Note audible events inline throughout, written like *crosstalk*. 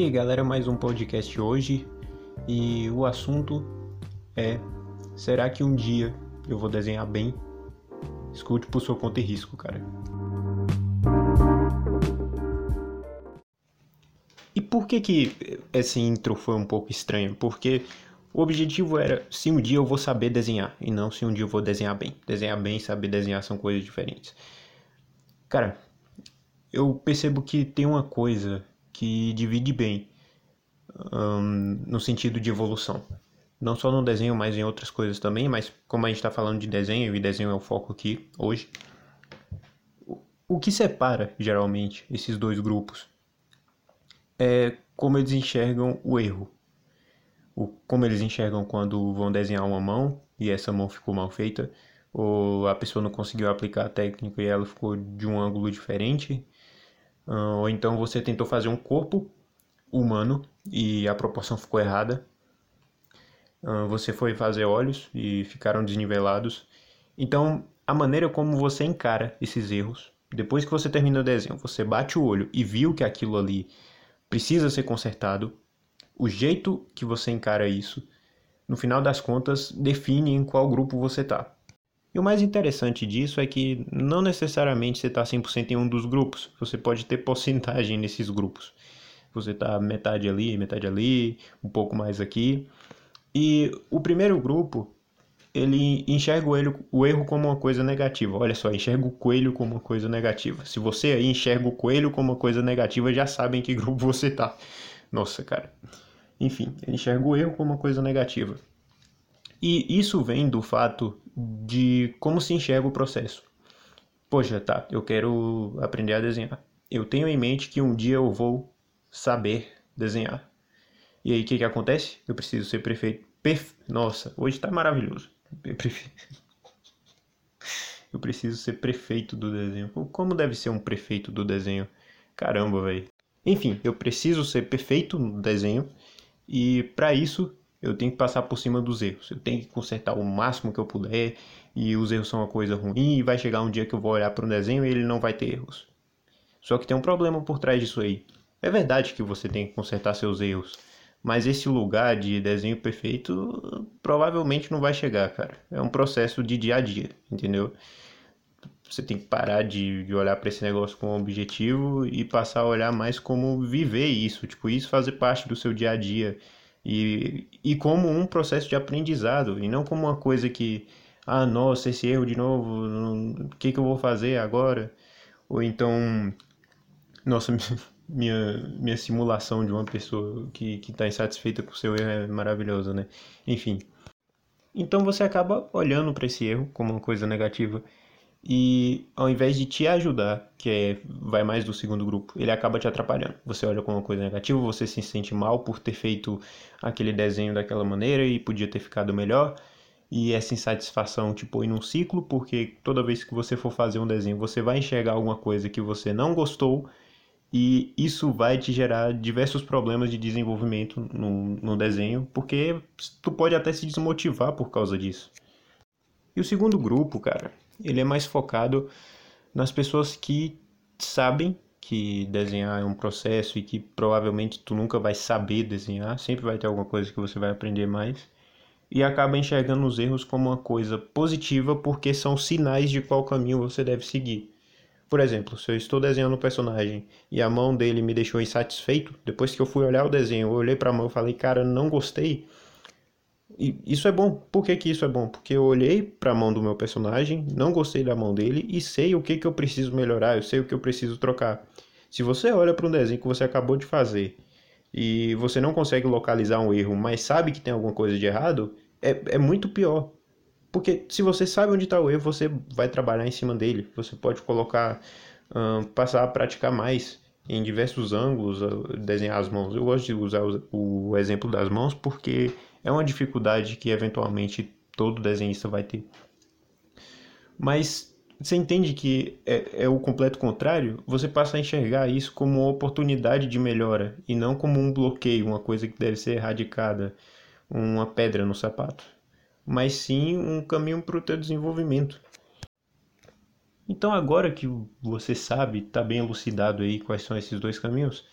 E aí galera, mais um podcast hoje e o assunto é: será que um dia eu vou desenhar bem? Escute por sua conta e risco, cara. E por que que essa intro foi um pouco estranha? Porque o objetivo era se um dia eu vou saber desenhar e não se um dia eu vou desenhar bem. Desenhar bem e saber desenhar são coisas diferentes. Cara, eu percebo que tem uma coisa que divide bem um, no sentido de evolução. Não só no desenho, mas em outras coisas também. Mas como a gente está falando de desenho e desenho é o foco aqui hoje, o que separa geralmente esses dois grupos é como eles enxergam o erro. O, como eles enxergam quando vão desenhar uma mão e essa mão ficou mal feita, ou a pessoa não conseguiu aplicar a técnica e ela ficou de um ângulo diferente, ou então você tentou fazer um corpo humano e a proporção ficou errada. Você foi fazer olhos e ficaram desnivelados. Então, a maneira como você encara esses erros, depois que você termina o desenho, você bate o olho e viu que aquilo ali precisa ser consertado, o jeito que você encara isso, no final das contas, define em qual grupo você está. E o mais interessante disso é que não necessariamente você está 100% em um dos grupos, você pode ter porcentagem nesses grupos. Você está metade ali, metade ali, um pouco mais aqui. E o primeiro grupo, ele enxerga o erro, o erro como uma coisa negativa. Olha só, enxerga o coelho como uma coisa negativa. Se você aí enxerga o coelho como uma coisa negativa, já sabem que *laughs* grupo você está. Nossa, cara. Enfim, ele enxerga o erro como uma coisa negativa. E isso vem do fato de como se enxerga o processo. Poxa, tá, eu quero aprender a desenhar. Eu tenho em mente que um dia eu vou saber desenhar. E aí o que, que acontece? Eu preciso ser prefeito. Nossa, hoje tá maravilhoso. *laughs* Eu preciso ser prefeito do desenho. Como deve ser um prefeito do desenho? Caramba, velho. Enfim, eu preciso ser perfeito no desenho e para isso eu tenho que passar por cima dos erros. Eu tenho que consertar o máximo que eu puder e os erros são uma coisa ruim e vai chegar um dia que eu vou olhar para um desenho e ele não vai ter erros. Só que tem um problema por trás disso aí. É verdade que você tem que consertar seus erros, mas esse lugar de desenho perfeito provavelmente não vai chegar, cara. É um processo de dia a dia, entendeu? Você tem que parar de, de olhar para esse negócio como objetivo e passar a olhar mais como viver isso, tipo, isso fazer parte do seu dia a dia e, e como um processo de aprendizado e não como uma coisa que, ah, nossa, esse erro de novo, o que, que eu vou fazer agora? Ou então, nossa, minha, minha simulação de uma pessoa que está insatisfeita com o seu erro é maravilhosa, né? Enfim. Então você acaba olhando para esse erro como uma coisa negativa e ao invés de te ajudar, que é, vai mais do segundo grupo, ele acaba te atrapalhando. Você olha como uma coisa negativa, você se sente mal por ter feito aquele desenho daquela maneira e podia ter ficado melhor. E essa insatisfação te põe num ciclo, porque toda vez que você for fazer um desenho, você vai enxergar alguma coisa que você não gostou e isso vai te gerar diversos problemas de desenvolvimento no, no desenho, porque tu pode até se desmotivar por causa disso. E o segundo grupo, cara, ele é mais focado nas pessoas que sabem que desenhar é um processo e que provavelmente tu nunca vai saber desenhar, sempre vai ter alguma coisa que você vai aprender mais e acaba enxergando os erros como uma coisa positiva porque são sinais de qual caminho você deve seguir. Por exemplo, se eu estou desenhando um personagem e a mão dele me deixou insatisfeito, depois que eu fui olhar o desenho, eu olhei para a mão e falei, cara, não gostei, e isso é bom. Por que, que isso é bom? Porque eu olhei para a mão do meu personagem, não gostei da mão dele e sei o que, que eu preciso melhorar, eu sei o que eu preciso trocar. Se você olha para um desenho que você acabou de fazer e você não consegue localizar um erro, mas sabe que tem alguma coisa de errado, é, é muito pior. Porque se você sabe onde está o erro, você vai trabalhar em cima dele. Você pode colocar, passar a praticar mais em diversos ângulos, desenhar as mãos. Eu gosto de usar o, o exemplo das mãos porque é uma dificuldade que eventualmente todo desenhista vai ter. Mas você entende que é, é, o completo contrário? Você passa a enxergar isso como uma oportunidade de melhora e não como um bloqueio, uma coisa que deve ser erradicada, uma pedra no sapato, mas sim um caminho para o teu desenvolvimento. Então agora que você sabe, está bem elucidado aí quais são esses dois caminhos,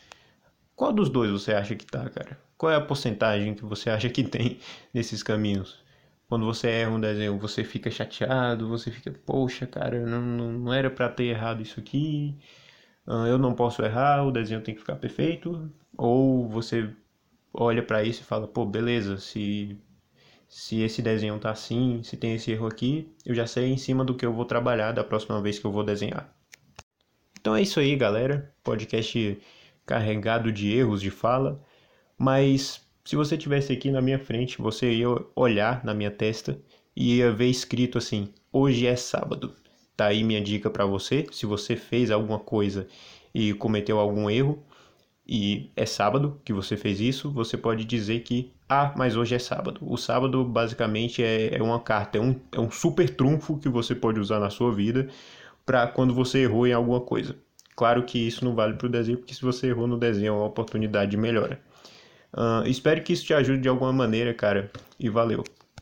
Qual dos dois você acha que tá, cara? Qual é a porcentagem que você acha que tem nesses caminhos? Quando você erra um desenho, você fica chateado, você fica, poxa, cara, não, não, era para ter errado isso aqui, eu não posso errar, o desenho tem que ficar perfeito. Ou você olha para isso e fala, pô, beleza, se, se esse desenho tá assim, se tem esse erro aqui, eu já sei em cima do que eu vou trabalhar da próxima vez que eu vou desenhar. Então é isso aí, galera. Podcast carregado de erros de fala, mas se você tivesse aqui na minha frente, você ia olhar na minha testa e ia ver escrito assim: hoje é sábado. Tá aí minha dica para você. Se você fez alguma coisa e cometeu algum erro e é sábado que você fez isso, você pode dizer que ah, mas hoje é sábado. O sábado basicamente é, é uma carta, é um, é um super trunfo que você pode usar na sua vida para quando você errou em alguma coisa. Claro que isso não vale para o desenho, porque se você errou no desenho é uma oportunidade de melhora. Espero que isso te ajude de alguma maneira, cara. E valeu.